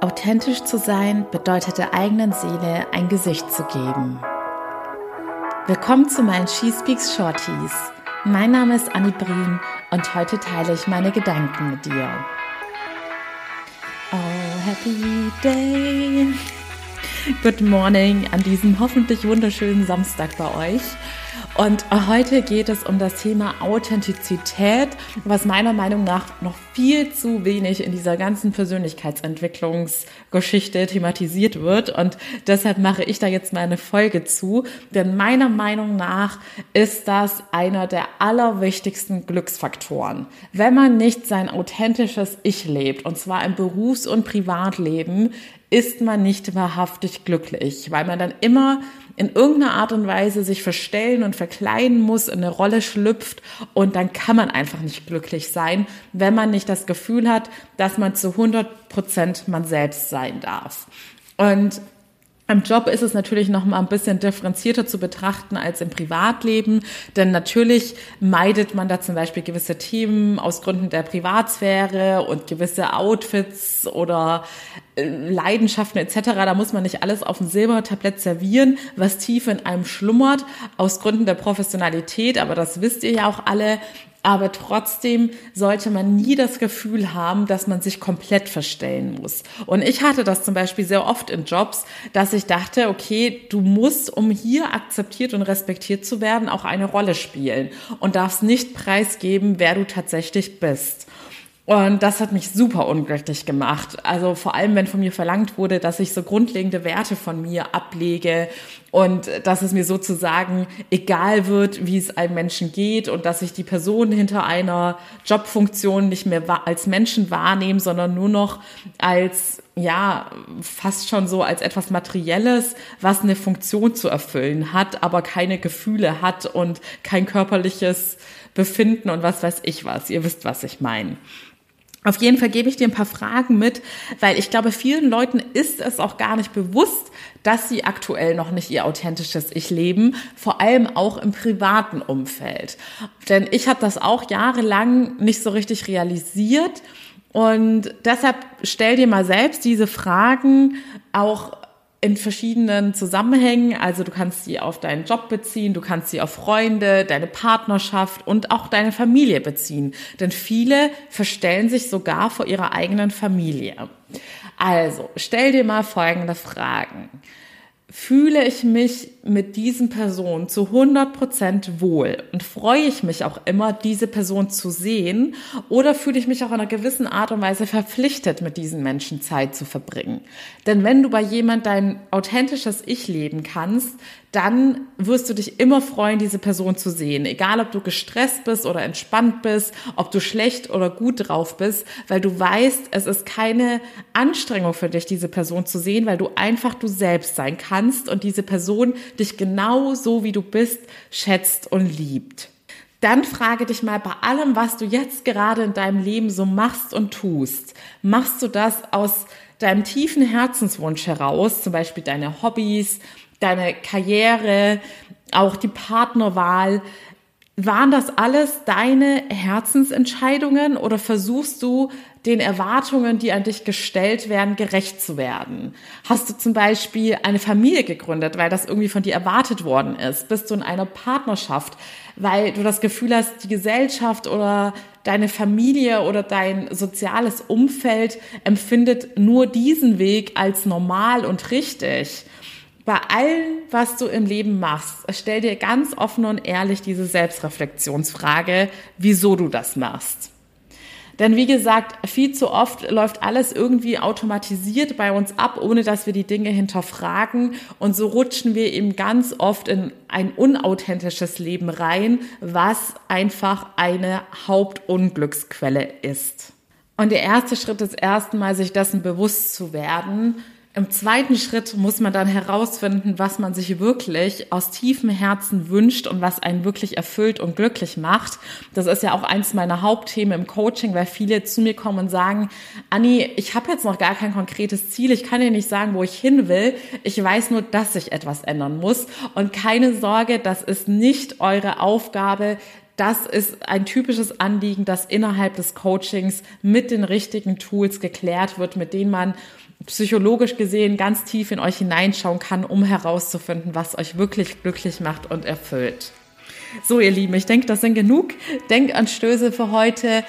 Authentisch zu sein bedeutet der eigenen Seele ein Gesicht zu geben. Willkommen zu meinen She Speaks Shorties. Mein Name ist Annie Brien und heute teile ich meine Gedanken mit dir. Oh, happy day! Good morning an diesem hoffentlich wunderschönen Samstag bei euch. Und heute geht es um das Thema Authentizität, was meiner Meinung nach noch viel zu wenig in dieser ganzen Persönlichkeitsentwicklungsgeschichte thematisiert wird. Und deshalb mache ich da jetzt mal eine Folge zu. Denn meiner Meinung nach ist das einer der allerwichtigsten Glücksfaktoren. Wenn man nicht sein authentisches Ich lebt, und zwar im Berufs- und Privatleben, ist man nicht wahrhaftig glücklich, weil man dann immer in irgendeiner Art und Weise sich verstellen und verkleiden muss, in eine Rolle schlüpft und dann kann man einfach nicht glücklich sein, wenn man nicht das Gefühl hat, dass man zu 100 Prozent man selbst sein darf. Und im Job ist es natürlich noch mal ein bisschen differenzierter zu betrachten als im Privatleben, denn natürlich meidet man da zum Beispiel gewisse Themen aus Gründen der Privatsphäre und gewisse Outfits oder äh, Leidenschaften etc. Da muss man nicht alles auf dem Silbertablett servieren, was tief in einem schlummert aus Gründen der Professionalität. Aber das wisst ihr ja auch alle. Aber trotzdem sollte man nie das Gefühl haben, dass man sich komplett verstellen muss. Und ich hatte das zum Beispiel sehr oft in Jobs, dass ich dachte, okay, du musst, um hier akzeptiert und respektiert zu werden, auch eine Rolle spielen und darfst nicht preisgeben, wer du tatsächlich bist. Und das hat mich super unglücklich gemacht. Also vor allem, wenn von mir verlangt wurde, dass ich so grundlegende Werte von mir ablege und dass es mir sozusagen egal wird, wie es einem Menschen geht und dass ich die Person hinter einer Jobfunktion nicht mehr als Menschen wahrnehme, sondern nur noch als ja, fast schon so als etwas Materielles, was eine Funktion zu erfüllen hat, aber keine Gefühle hat und kein körperliches Befinden und was weiß ich was. Ihr wisst, was ich meine. Auf jeden Fall gebe ich dir ein paar Fragen mit, weil ich glaube, vielen Leuten ist es auch gar nicht bewusst, dass sie aktuell noch nicht ihr authentisches Ich leben, vor allem auch im privaten Umfeld. Denn ich habe das auch jahrelang nicht so richtig realisiert. Und deshalb stell dir mal selbst diese Fragen auch in verschiedenen Zusammenhängen. Also du kannst sie auf deinen Job beziehen, du kannst sie auf Freunde, deine Partnerschaft und auch deine Familie beziehen. Denn viele verstellen sich sogar vor ihrer eigenen Familie. Also stell dir mal folgende Fragen fühle ich mich mit diesen Personen zu 100 Prozent wohl und freue ich mich auch immer, diese Person zu sehen oder fühle ich mich auch in einer gewissen Art und Weise verpflichtet, mit diesen Menschen Zeit zu verbringen. Denn wenn du bei jemand dein authentisches Ich leben kannst, dann wirst du dich immer freuen, diese Person zu sehen. Egal, ob du gestresst bist oder entspannt bist, ob du schlecht oder gut drauf bist, weil du weißt, es ist keine Anstrengung für dich, diese Person zu sehen, weil du einfach du selbst sein kannst und diese Person dich genau so, wie du bist, schätzt und liebt. Dann frage dich mal bei allem, was du jetzt gerade in deinem Leben so machst und tust. Machst du das aus deinem tiefen Herzenswunsch heraus, zum Beispiel deine Hobbys, deine Karriere, auch die Partnerwahl. Waren das alles deine Herzensentscheidungen oder versuchst du den Erwartungen, die an dich gestellt werden, gerecht zu werden? Hast du zum Beispiel eine Familie gegründet, weil das irgendwie von dir erwartet worden ist? Bist du in einer Partnerschaft, weil du das Gefühl hast, die Gesellschaft oder deine Familie oder dein soziales Umfeld empfindet nur diesen Weg als normal und richtig? Bei allem, was du im Leben machst, stell dir ganz offen und ehrlich diese Selbstreflexionsfrage, wieso du das machst. Denn wie gesagt, viel zu oft läuft alles irgendwie automatisiert bei uns ab, ohne dass wir die Dinge hinterfragen. Und so rutschen wir eben ganz oft in ein unauthentisches Leben rein, was einfach eine Hauptunglücksquelle ist. Und der erste Schritt ist erstmal, sich dessen bewusst zu werden, im zweiten Schritt muss man dann herausfinden, was man sich wirklich aus tiefem Herzen wünscht und was einen wirklich erfüllt und glücklich macht. Das ist ja auch eins meiner Hauptthemen im Coaching, weil viele zu mir kommen und sagen, Anni, ich habe jetzt noch gar kein konkretes Ziel, ich kann dir nicht sagen, wo ich hin will. Ich weiß nur, dass sich etwas ändern muss. Und keine Sorge, das ist nicht eure Aufgabe, das ist ein typisches Anliegen, das innerhalb des Coachings mit den richtigen Tools geklärt wird, mit denen man psychologisch gesehen ganz tief in euch hineinschauen kann, um herauszufinden, was euch wirklich glücklich macht und erfüllt. So, ihr Lieben, ich denke, das sind genug Denkanstöße für heute.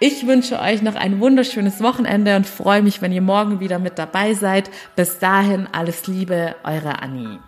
Ich wünsche euch noch ein wunderschönes Wochenende und freue mich, wenn ihr morgen wieder mit dabei seid. Bis dahin alles Liebe, eure Annie.